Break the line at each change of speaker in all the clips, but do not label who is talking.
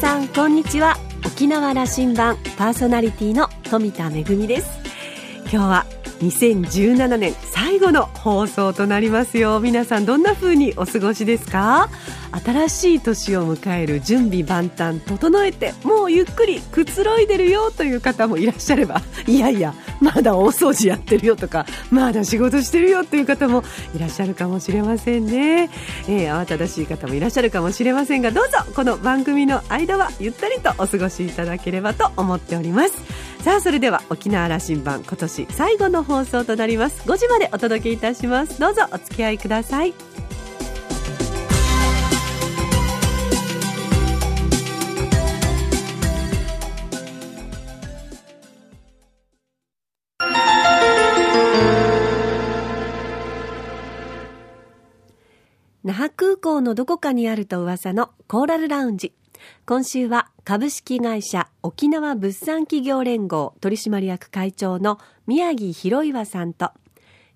さんこんにちは。沖縄羅針盤パーソナリティの富田恵です。今日は2017年最後の放送となりますよ。皆さんどんな風にお過ごしですか？新しい年を迎える準備万端整えてもうゆっくりくつろいでるよという方もいらっしゃれば。いやいやまだ大掃除やってるよとかまだ仕事してるよという方もいらっしゃるかもしれませんね、えー、慌ただしい方もいらっしゃるかもしれませんがどうぞこの番組の間はゆったりとお過ごしいただければと思っております。さあそれでは沖縄羅針盤今年最後の放送となります。5時までお届けいたします。どうぞお付き合いください。港のどこかにあると噂のコーラルラウンジ。今週は株式会社沖縄物産企業連合取締役会長の宮城博岩さんと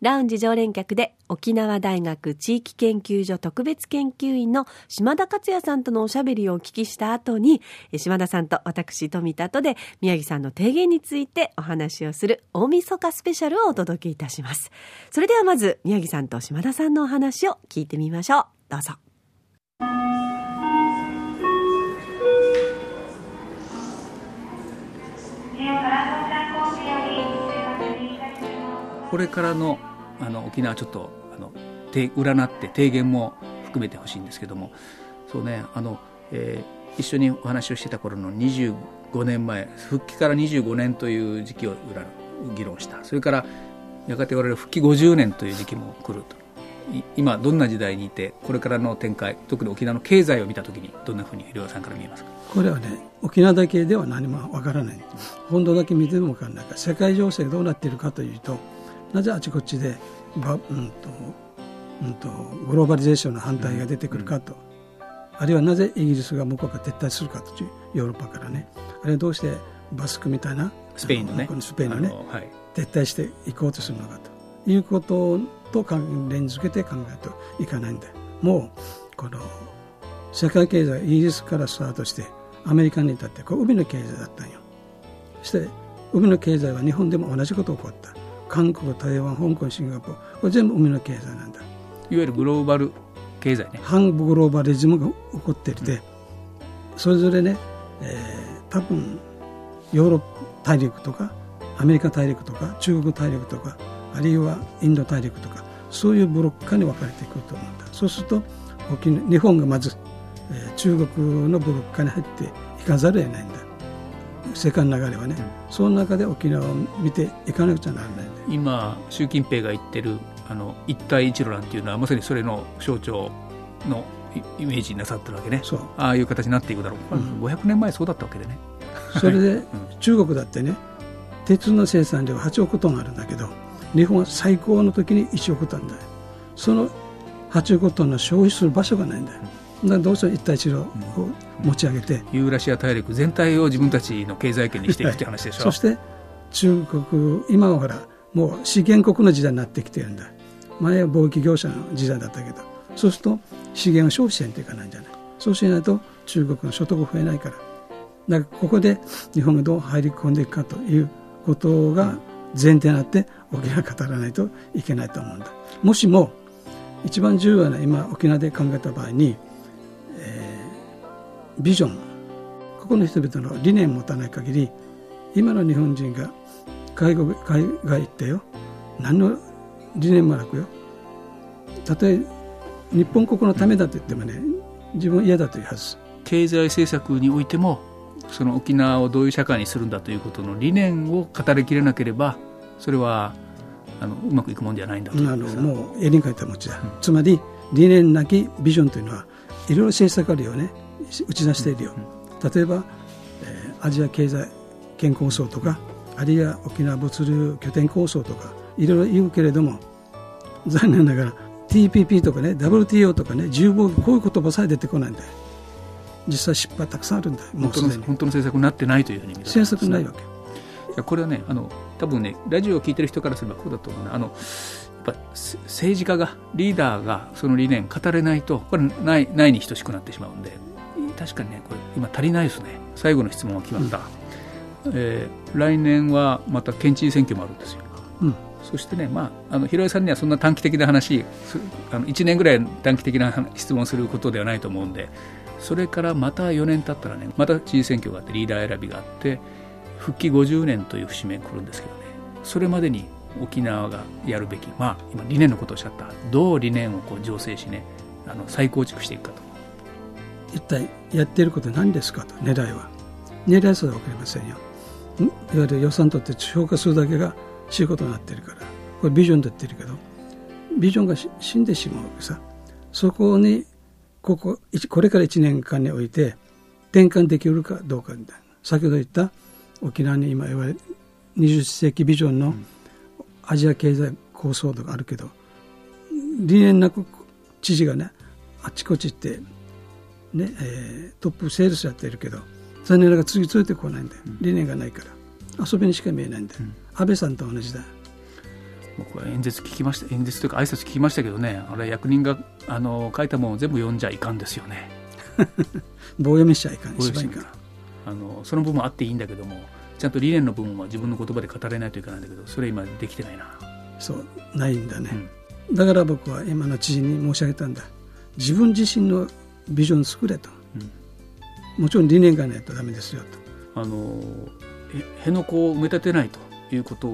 ラウンジ常連客で沖縄大学地域研究所特別研究員の島田克也さんとのおしゃべりをお聞きした後に、島田さんと私富田とで宮城さんの提言についてお話をする大晦日スペシャルをお届けいたします。それではまず宮城さんと島田さんのお話を聞いてみましょう。どうぞ。
これからのあの沖縄ちょっとあの占って提言も含めてほしいんですけどもそうねあの、えー、一緒にお話をしてた頃の25年前復帰から25年という時期を議論したそれからやがて我々復帰50年という時期も来ると今どんな時代にいてこれからの展開特に沖縄の経済を見たときにどんなふうに両さんから見えますか？
これはね沖縄だけでは何もわからない。本土だけ見てもわからない。から世界情勢がどうなっているかというとなぜあちこちでば、うんとうんと、グローバリゼーションの反対が出てくるかと、あるいはなぜイギリスが向こうから撤退するかというヨーロッパからね。あるいはどうしてバスクみたいな
スペインのね。
スペインのね、はい、撤退していこうとするのかということと関連づけて考えるといかないんでもうこの世界経済イギリスからスタートしてアメリカに至ってこう海の経済だったんよ。そして海の経済は日本でも同じこと起こった。韓国台湾香港シンガポール。これ全部海の経済なんだ。いわ
ゆるグローバル経済ね。
反グローバリズムが起こっていて、うん、それぞれね、えー、多分ヨーロッパ大陸とかアメリカ大陸とか中国大陸とかあるいはインド大陸とかそういうブロック化に分かれてくると思うんだそうすると日本がまず、えー、中国のブロック化に入っていかざるを得ないんだ。世界の流れはね、うん、その中で沖縄を見ていかなくちゃならない
今習近平が言ってるあの一帯一路なんていうのはまさにそれの象徴のイメージになさってるわけね。ああいう形になっていくだろう、うん、500年前そうだったわけでね。
それで、うん、中国だってね鉄の生産量は8億トンあるんだけど日本は最高の時に1億トンだよ。その8億トンの消費する場所がないんだよ、だからどうしても一帯一路を持ち上げて、
ユーラシア大陸全体を自分たちの経済圏にしていくって話でしょ、
はい、そして中国今はほらもう資源国の時代になってきてるんだ。前は貿易業者の時代だったけど。そうすると資源を消費せんといかないんじゃない。そうしないと中国の所得増えないから。だからここで日本がどう入り込んでいくかということが前提になって沖縄語らないといけないと思うんだ。もしも一番重要な今沖縄で考えた場合にビジョンここの人々の理念を持たない限り今の日本人が海外海外行ってよ何の理念もなくよ。たとえ日本国のためだと言ってもね自分は嫌だというはず。
経済政策においてもその沖縄をどういう社会にするんだということの理念を語りきれなければそれはあのうまくいくもんじゃないんだとあの
もう絵に描いた餅だ、うん、つまり理念なきビジョンというのはいろいろ政策あるよね。打ち出しているよ。う、例えば、えー、アジア経済圏構想とかあるいは沖縄物流拠点構想とかいろいろ言うけれども残念ながら TPP とかね WTO とかね自由貿易こういう言葉さえ出てこないんだよ。実際失敗たくさんあるんだ。よ
本当の本当の政策になってないというふうに
政策ないわけ。
これはねあの多分ねラジオを聞いてる人からすればこうだと思うな。あのやっぱ政治家がリーダーがその理念語れないとこれないないに等しくなってしまうんで。確かにねこれ今足りないですね。最後の質問が決まった、うん、えー、来年はまた県知事選挙もあるんですよ、うん、そしてね、まあ、あの広井さんにはそんな短期的な話あの1年ぐらい短期的な質問することではないと思うんでそれからまた4年経ったらねまた知事選挙があってリーダー選びがあって復帰50年という節目が来るんですけどね。それまでに沖縄がやるべき、まあ、今理念のことをおっしゃった。どう理念をこう醸成しねあの再構築していくかと。
一体やってることは何ですかと狙いは。狙いはそれは分かりませんよ。いわゆる予算とって評価するだけが仕事になってるから。これビジョンと言ってるけど。ビジョンが死んでしまうわけさ。そこにこここれから1年間において転換できるかどうかみたいな。先ほど言った沖縄に今言われ20世紀ビジョンのアジア経済構想とかあるけど理念なく知事がねあちこち行ってねえー、トップセールスやってるけど残念ながら次ついてこないんだよ、理念がないから。遊びにしか見えないんだよ、うん、安倍さんと同じだ
僕は演説聞きました演説というか挨拶聞きましたけどねあれ役人があの書いたものを全部読んじゃいかんですよね。
棒読みしちゃいかん一番いかん。
あのその部分あっていいんだけどもちゃんと理念の部分は自分の言葉で語れないといけないんだけどそれ今できてないな。
そうないんだね、うん、だから僕は今の知事に申し上げたんだ。自分自身のビジョン作れと、うん、もちろん理念がないとダメですよ
と。あの辺野古を埋め立てないということ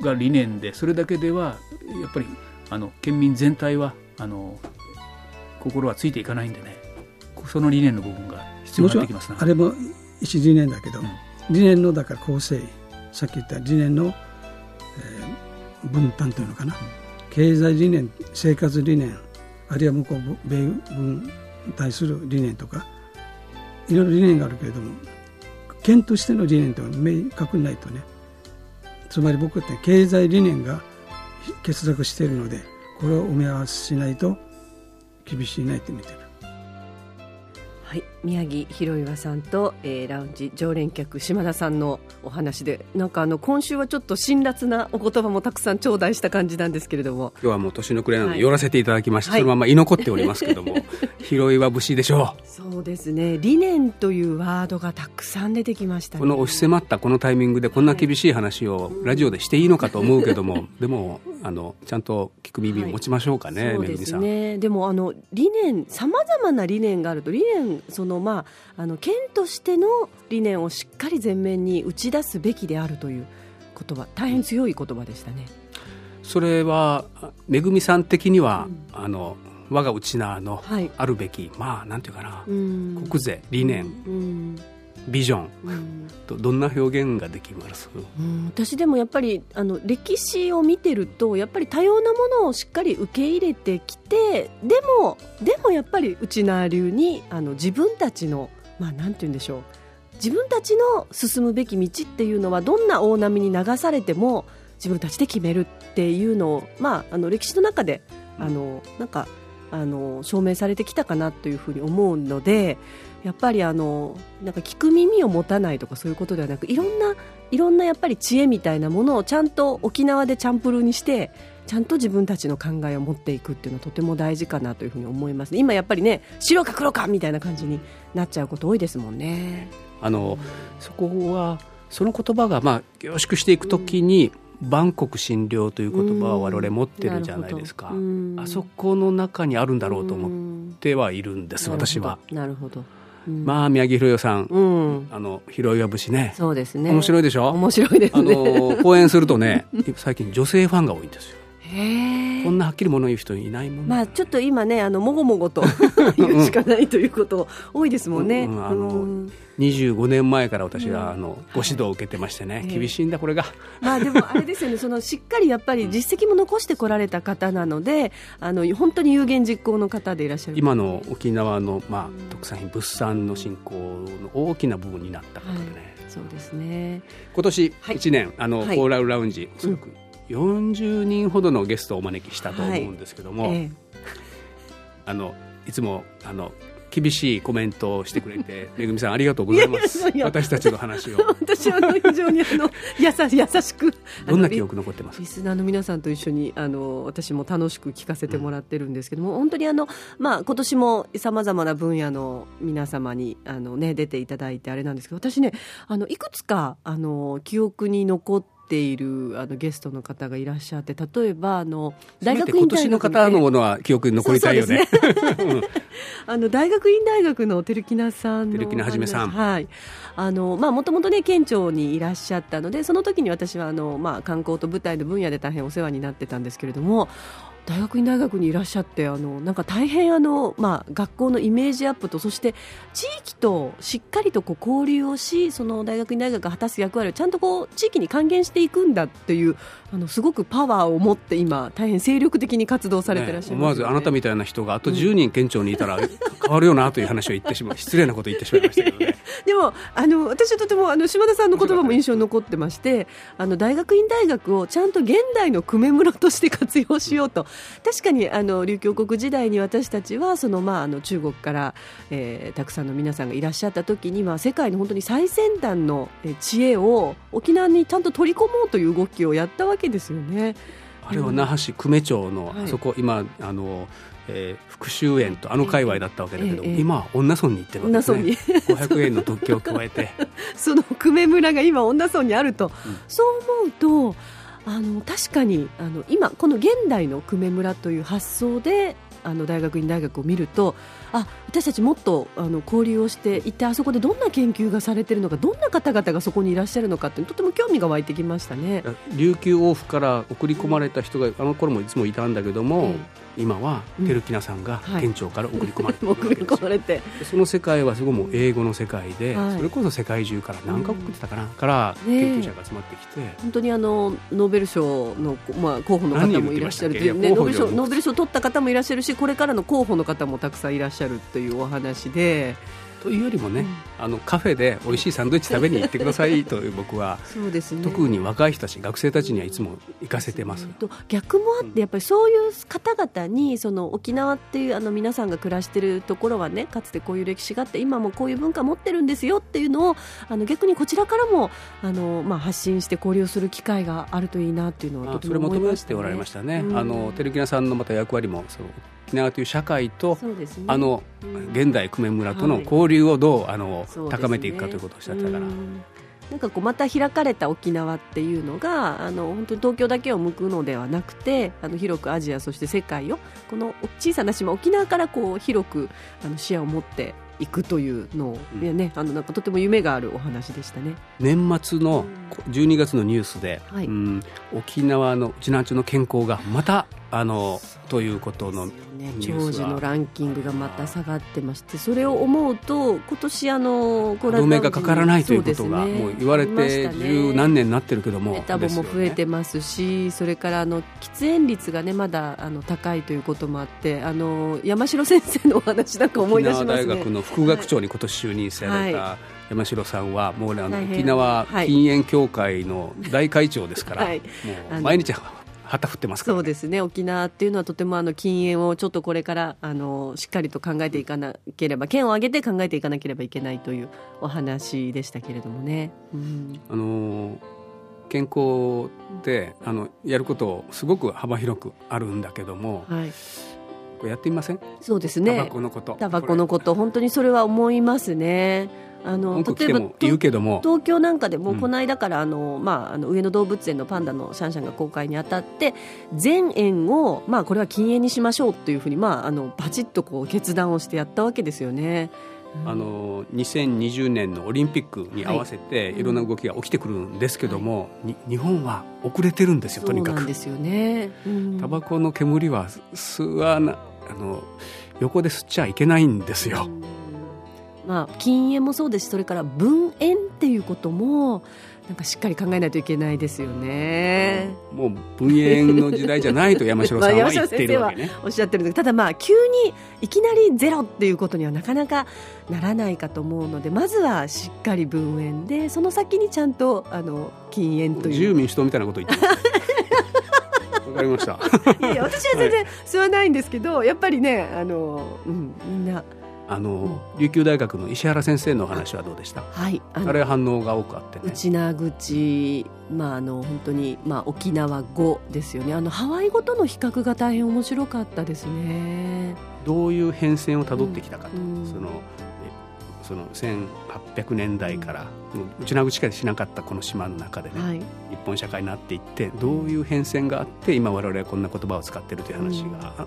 が理念でそれだけではやっぱりあの県民全体はあの心はついていかないんでね。その理念の部分が必要になってきます
あれも一理念だけど、うん、理念のだから構成さっき言った理念の、えー、分担というのかな、うん、経済理念生活理念あるいは向こう米軍に対する理念とかいろいろ理念があるけれども県としての理念とは明確にないとねつまり僕って経済理念が欠落しているのでこれを埋め合わせしないと厳しいなって見てる。
はい、宮城博岩さんと、えー、ラウンジ常連客島田さんのお話でなんかあの今週はちょっと辛辣なお言葉もたくさん頂戴した感じなんですけれども。
今日はもう年の暮れなので寄らせていただきまして、はい、そのまま居残っておりますけども。広岩節でしょ
う。そうですね。理念というワードがたくさん出てきました、ね、
この押し迫ったこのタイミングでこんな厳しい話をラジオでしていいのかと思うけども、はい、でもあのちゃんと聞く耳を持ちましょうかね、はい、
そうですね。でもあの理念さまざまな理念があると理念そのまああの県としての理念をしっかり前面に打ち出すべきであるという言葉大変強い言葉でしたね。
それはめぐみさん的には、うん、あの我が内縄のあるべき、はい、まあなんていうかな、うん、国税理念、うん、ビジョン、うん、とどんな表現ができます、
うん、私でもやっぱりあの歴史を見てるとやっぱり多様なものをしっかり受け入れてきてでもでもやっぱり内縄流にあの自分たちのまあなんて言うんでしょう。自分たちの進むべき道っていうのはどんな大波に流されても自分たちで決めるっていうのを、まあ、あの歴史の中であのなんかあの証明されてきたかなというふうに思うのでやっぱりあのなんか聞く耳を持たないとかそういうことではなくいろんないろんなやっぱり知恵みたいなものをちゃんと沖縄でチャンプルーにしてちゃんと自分たちの考えを持っていくっていうのはとても大事かなというふうに思います、今やっぱりね白か黒かみたいな感じになっちゃうこと多いですもんね。
あのそこはその言葉がまあ凝縮していくときに、万国診療という言葉を我々持ってるじゃないですか、あそこの中にあるんだろうと思ってはいるんです、私は。
なるほど
まあ宮城博代さん、うん、あの広岩節ね。
そうですね。
面白いでしょ？
面白いですね。あ
の講演するとね最近女性ファンが多いんですよこんなはっきり物言う人いないもん
まあちょっと今ねあのもごもごと 言うしかないということ多いですもんね、うんうん、あの
25年前から私はあのご指導を受けてましてね、はい、厳しいんだこれが。
まあでもあれですよねそのしっかりやっぱり実績も残してこられた方なのであの本当に有言実行の方でいらっしゃる。
今の沖縄の、まあ、特産品物産の振興の大きな部分になった方でね、はい、
そうですね。
今年1年、はい、あの、はい、コーラルラウンジおそらく40人ほどのゲストをお招きしたと思うんですけども、はい。ええ、あのいつもあの
厳しいコメントをしてくれて めぐみさんありがとうございます。
いや
私たちの話を。
私は非常にあの優し優しく
どんな記憶残ってます
リスナーの皆さんと一緒にあの私も楽しく聞かせてもらってるんですけども、本当にあの、まあ、今年もさまざまな分野の皆様にあの、ね、出ていただいてあれなんですけど私ねあのいくつかあの記憶に残っているあのゲストの方がいらっしゃって例えばあの大学
今
院
年の方のものは記憶に残りたいよね。
あの大学院大学の照木名さんの
照木名はじめさん
はい。あのまあもともとね県庁にいらっしゃったのでその時に私はあのまあ観光と舞台の分野で大変お世話になってたんですけれども大学院大学にいらっしゃってあのなんか大変あの、まあ、学校のイメージアップとそして地域としっかりとこう交流をしその大学院大学が果たす役割をちゃんとこう地域に還元していくんだっていうあのすごくパワーを持って今大変精力的に活動されてらっしゃい
思
ますよね、
わずあなたみたいな人があと10人県庁にいたら 変わるよなという話を言ってしまう失礼なこと言ってしまいましたけどね。
でもあの私はとてもあの島田さんの言葉も印象に残ってましてあの大学院大学をちゃんと現代の久米村として活用しようと確かにあの琉球国時代に私たちはその、まあ、あの中国から、えーたくさんの皆さんがいらっしゃった時には世界の本当に最先端のえー知恵を沖縄にちゃんと取り込もうという動きをやったわけですよね。
あれは那覇市久米町の、
はい。
あそこ今あの、えー福州園とあの界隈だったわけだけど、
ええええ
今は恩納村に行ってるわけですね。
恩納
500円の特許を加えて。
その久米村が今恩納村にあると、
うん。
そう思うとあの確かにあの今この現代の久米村という発想であの大学院大学を見るとあ私たちもっとあの交流をして一体あそこでどんな研究がされているのかどんな方々がそこにいらっしゃるのかってとても興味が湧いてきましたね。
琉球王府から送り込まれた人があの頃もいつもいたんだけども、
え
今は
うん
照木名さんが
はい。
県庁から送り込まれて
送り込まれて。
その世界はすごいもう英語の世界で、
はい。
それこそ世界中から何カ国ってたかな、から研究者が集まってきて、
本当にあのノーベル賞の、まあ、候補の方もいらっしゃるという、
何
ね、ノーベル賞ノーベル賞取った方もいらっしゃるしこれからの候補の方もたくさんいらっしゃるというお話で
というよりもね、
うん。
あのカフェで美味しいサンドイッチ食べに行ってくださいという僕は
そうですね。
特に若い人たち学生たちにはいつも行かせてます。
と逆もあってやっぱりそういう方々にその沖縄っていうあの皆さんが暮らしてるところはねかつてこういう歴史があって今もこういう文化持ってるんですよっていうのをあの逆にこちらからもあの、まあ、発信して交流する機会があるといいなっていうのはとて
あそれ
も思いました、ね、
求めておられましたね。
うん。
あの照木名さんのまた役割もその沖縄という社会と
ね。
あの
うん。
現代久米村との
はい。
交流をどうあの
そうですね。
高めていくかということをおっしゃってたから。
うん。なんかこうまた開かれた沖縄っていうのがあの本当に東京だけを向くのではなくてあの広くアジアそして世界をこの小さな島沖縄からこう広くあの視野を持っていくというのを、
うん。
いやね、あのなんかとても夢があるお話でしたね。
年末の12月のニュースで、
はい。
うん沖縄のうちなんちゅうの健康がまたあのということの
ね。長寿のランキングがまた下がってましてそれを思うと今年あのコ
同盟がかからないということがもう言われて十何年になってるけども
メタボも増えてますし、それからあの喫煙率がねまだあの高いということもあってあの山城先生のお話なんか思い出しますね。
沖縄大学の副学長に今年就任された
は
山城さんはもうねあの沖縄
はい。
禁煙協会の大会長ですから、
はい。
毎日旗振ってますね、
そうですね。沖縄っていうのはとてもあの禁煙をちょっとこれからあのしっかりと考えていかなければ県を挙げて考えていかなければいけないというお話でしたけれどもね。うん。
あの健康であのやることすごく幅広くあるんだけども、
はい、
やってみません？
そうです
タバ
ね
コのこと。
タバコのこと本当にそれは思いますね。あの例えば
ても言うけども
東京なんかでも
うん。
この間からあの、まあ、あの上野動物園のパンダのシャンシャンが公開にあたって全園を、まあ、これは禁煙にしましょうというふうに、まあ、あのバチッとこう決断をしてやったわけですよね。うん。
あの2020年のオリンピックに合わせて
はい。
いろんな動きが起きてくるんですけども、に日本は遅れてるんですよとにかく
ですよね。うん。
タバコの煙は吸わなあの横で吸っちゃいけないんですよ、
うんまあ、禁煙もそうですしそれから分煙っていうこともなんかしっかり考えないといけないですよね。
もう分煙の時代じゃないと山城さんは 言っているわけね。
おっしゃってるんですただまあ急にいきなりゼロっていうことにはなかなかならないかと思うのでまずはしっかり分煙でその先にちゃんとあの禁煙と
自由
いう。
民主党みたいなこと言ってます。わかりました。
いやいや私は全然吸わないんですけど、やっぱりねあの、うん、みんな
あの、琉球大学の石原先生の話はどうでした？
はい
あれ反応が多くあってね。
内名口、まあ、あの本当に、まあ、沖縄語ですよね。あのハワイ語との比較が大変面白かったですね。
どういう変遷をたどってきたかと、
うん
そのえその1800年代から、内名口しかしなかったこの島の中でね、
はい。
日本社会になっていってどういう変遷があって今我々はこんな言葉を使っているという話が、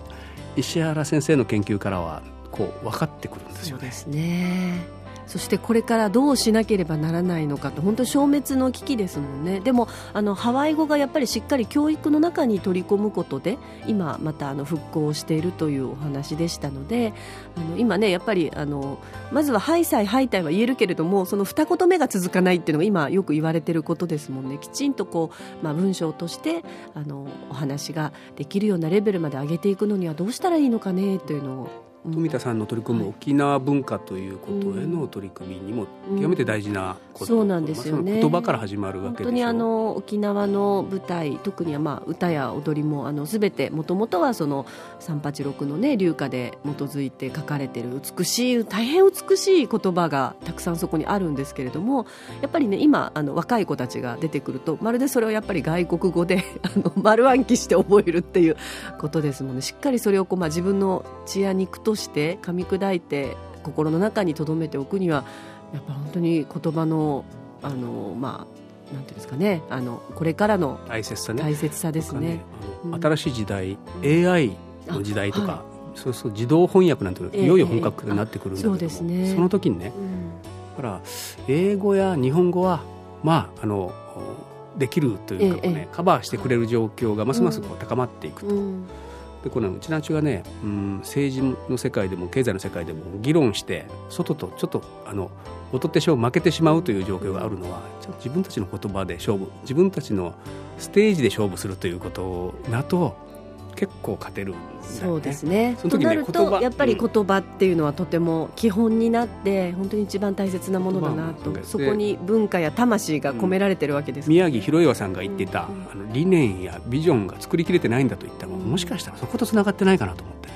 石原先生の研究からはこう分かってくるんですよね。
そね。そしてこれからどうしなければならないのかと本当消滅の危機ですもんね。でもあのハワイ語がやっぱりしっかり教育の中に取り込むことで今またあの復興しているというお話でしたのであの今ねやっぱりあのまずはハイサイハイタイは言えるけれどもその二言目が続かないっていうのが今よく言われていることですもんね。きちんとこう、まあ、文章としてあのお話ができるようなレベルまで上げていくのにはどうしたらいいのかねというのを、
富田さんの取り組む沖縄文化ということへの取り組みにも極めて大事なこと、
そうなんですよね。
言葉から始まるわ
本
けでしょ。
当にあの沖縄の舞台特にはまあ歌や踊りもあの全てもともとはその386のね流歌で基づいて書かれている美しい大変美しい言葉がたくさんそこにあるんですけれどもやっぱりね今あの若い子たちが出てくるとまるでそれをやっぱり外国語であの丸暗記して覚えるっていうことですもんね。しっかりそれをこう、まあ、自分の血や肉として噛み砕いて心の中に留めておくにはやっぱ本当に言葉のあのまあなんていうんですかねあのこれからの
大切さね。
大切さですね。
あの
うん。
新しい時代 AI の時代とか、
あは
そうそう自動翻訳なんていうの
ええ。
いよいよ本格的になってくるんだけども、
そうですね。
その時にね
うん。
だから英語や日本語はまああのできるというかこう、ね
ええ。
カバーしてくれる状況がますますこう高まっていくと、
うん
でこのうちなちはね、うん、政治の世界でも経済の世界でも議論して外とちょっとあの劣ってしまう負けてしまうという状況があるのはちょっと自分たちの言葉で勝負自分たちのステージで勝負するということだと結構勝てるんだよね。
そうですね。
その時ね
となるとやっぱり言葉っていうのはとても基本になって本当に一番大切なものだなと
も
そこに文化や魂が込められてるわけです。
宮城博岩さんが言っていた、
うん
あの理念やビジョンが作りきれてないんだと言ったら、
うん
もしかしたらそことつながってないかなと思って
な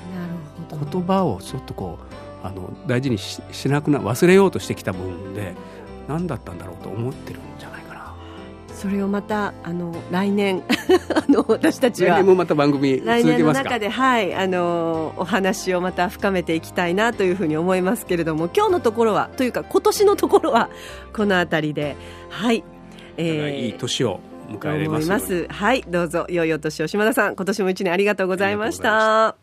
るほど。
言葉をちょっとこうあの大事にししなくな忘れようとしてきた分で何だったんだろうと思ってるんじゃないかな
それをまたあの来年 あの私たちは
来年もまた番組続
来年の
けますか？
中で、はい、あのお話をまた深めていきたいなというふうに思いますけれども今日のところはというか今年のところはこの辺りではい、
いい年を迎えます。
はいどうぞ良いお年を。島田さん今年も一年ありがとうございました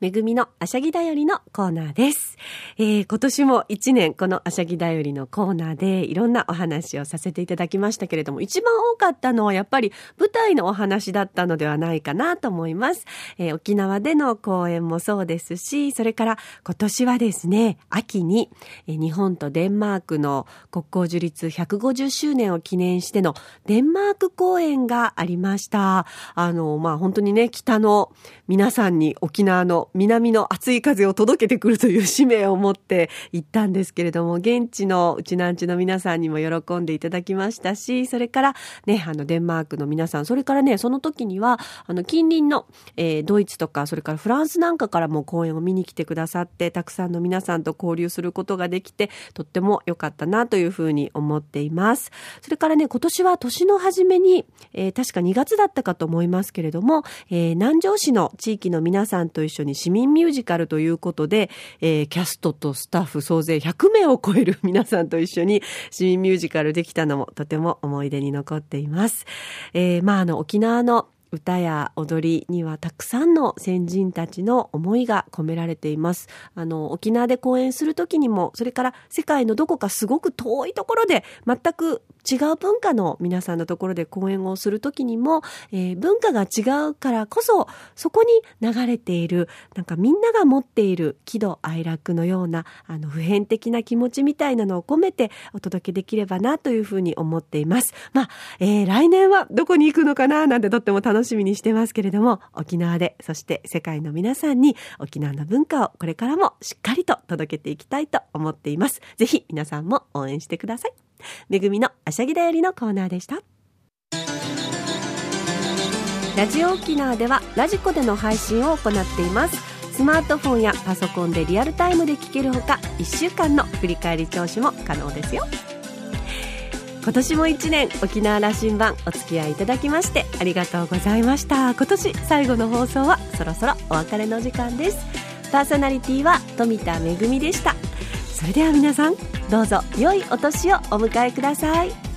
めぐみのあしゃぎだよりのコーナーです。えー今年も一年このあしゃぎだよりのコーナーでいろんなお話をさせていただきましたけれども、一番多かったのはやっぱり舞台のお話だったのではないかなと思います。えー沖縄での公演もそうですし、それから今年はですね、秋にえ日本とデンマークの国交樹立150周年を記念してのデンマーク公演がありました。あの、まあ、本当にね、北の皆さんに沖縄の南の熱い風を届けてくるという使命を持って行ったんですけれども、現地のうちなんちの皆さんにも喜んでいただきましたし、それからね、あの、デンマークの皆さん、それからね、その時には、あの、近隣の、えードイツとか、それからフランスなんかからも公演を見に来てくださって、たくさんの皆さんと交流することができて、とっても良かったなというふうに思っています。それからね、今年は年の初めに、えー確か2月だったかと思いますけれども、えー南城市の地域の皆さんと一緒に市民ミュージカルということで、えーキャストとスタッフ総勢100名を超える 皆さんと一緒に市民ミュージカルできたのもとても思い出に残っています。えーまあ、あの、沖縄の歌や踊りにはたくさんの先人たちの思いが込められています。あの、沖縄で公演するときにも、それから世界のどこかすごく遠いところで、全く違う文化の皆さんのところで公演をするときにも、えー文化が違うからこそ、そこに流れている、なんかみんなが持っている喜怒哀楽のような、あの、普遍的な気持ちみたいなのを込めてお届けできればなというふうに思っています。まあ、えー来年はどこに行くのかななんてとっても楽しみしみにしてますけれども、沖縄で、そして世界の皆さんに沖縄の文化をこれからもしっかりと届けていきたいと思っています。ぜひ皆さんも応援してください。めぐみのあしゃぎだよりのコーナーでした。ラジオ沖縄ではラジコでの配信を行っていますスマートフォンやパソコンでリアルタイムで聞けるほか1週間の振り返り聴取も可能ですよ今年も1年沖縄羅針盤お付き合いいただきましてありがとうございました。今年最後の放送はそろそろお別れの時間です。パーソナリティは富田恵でした。それでは皆さんどうぞ良いお年をお迎えください。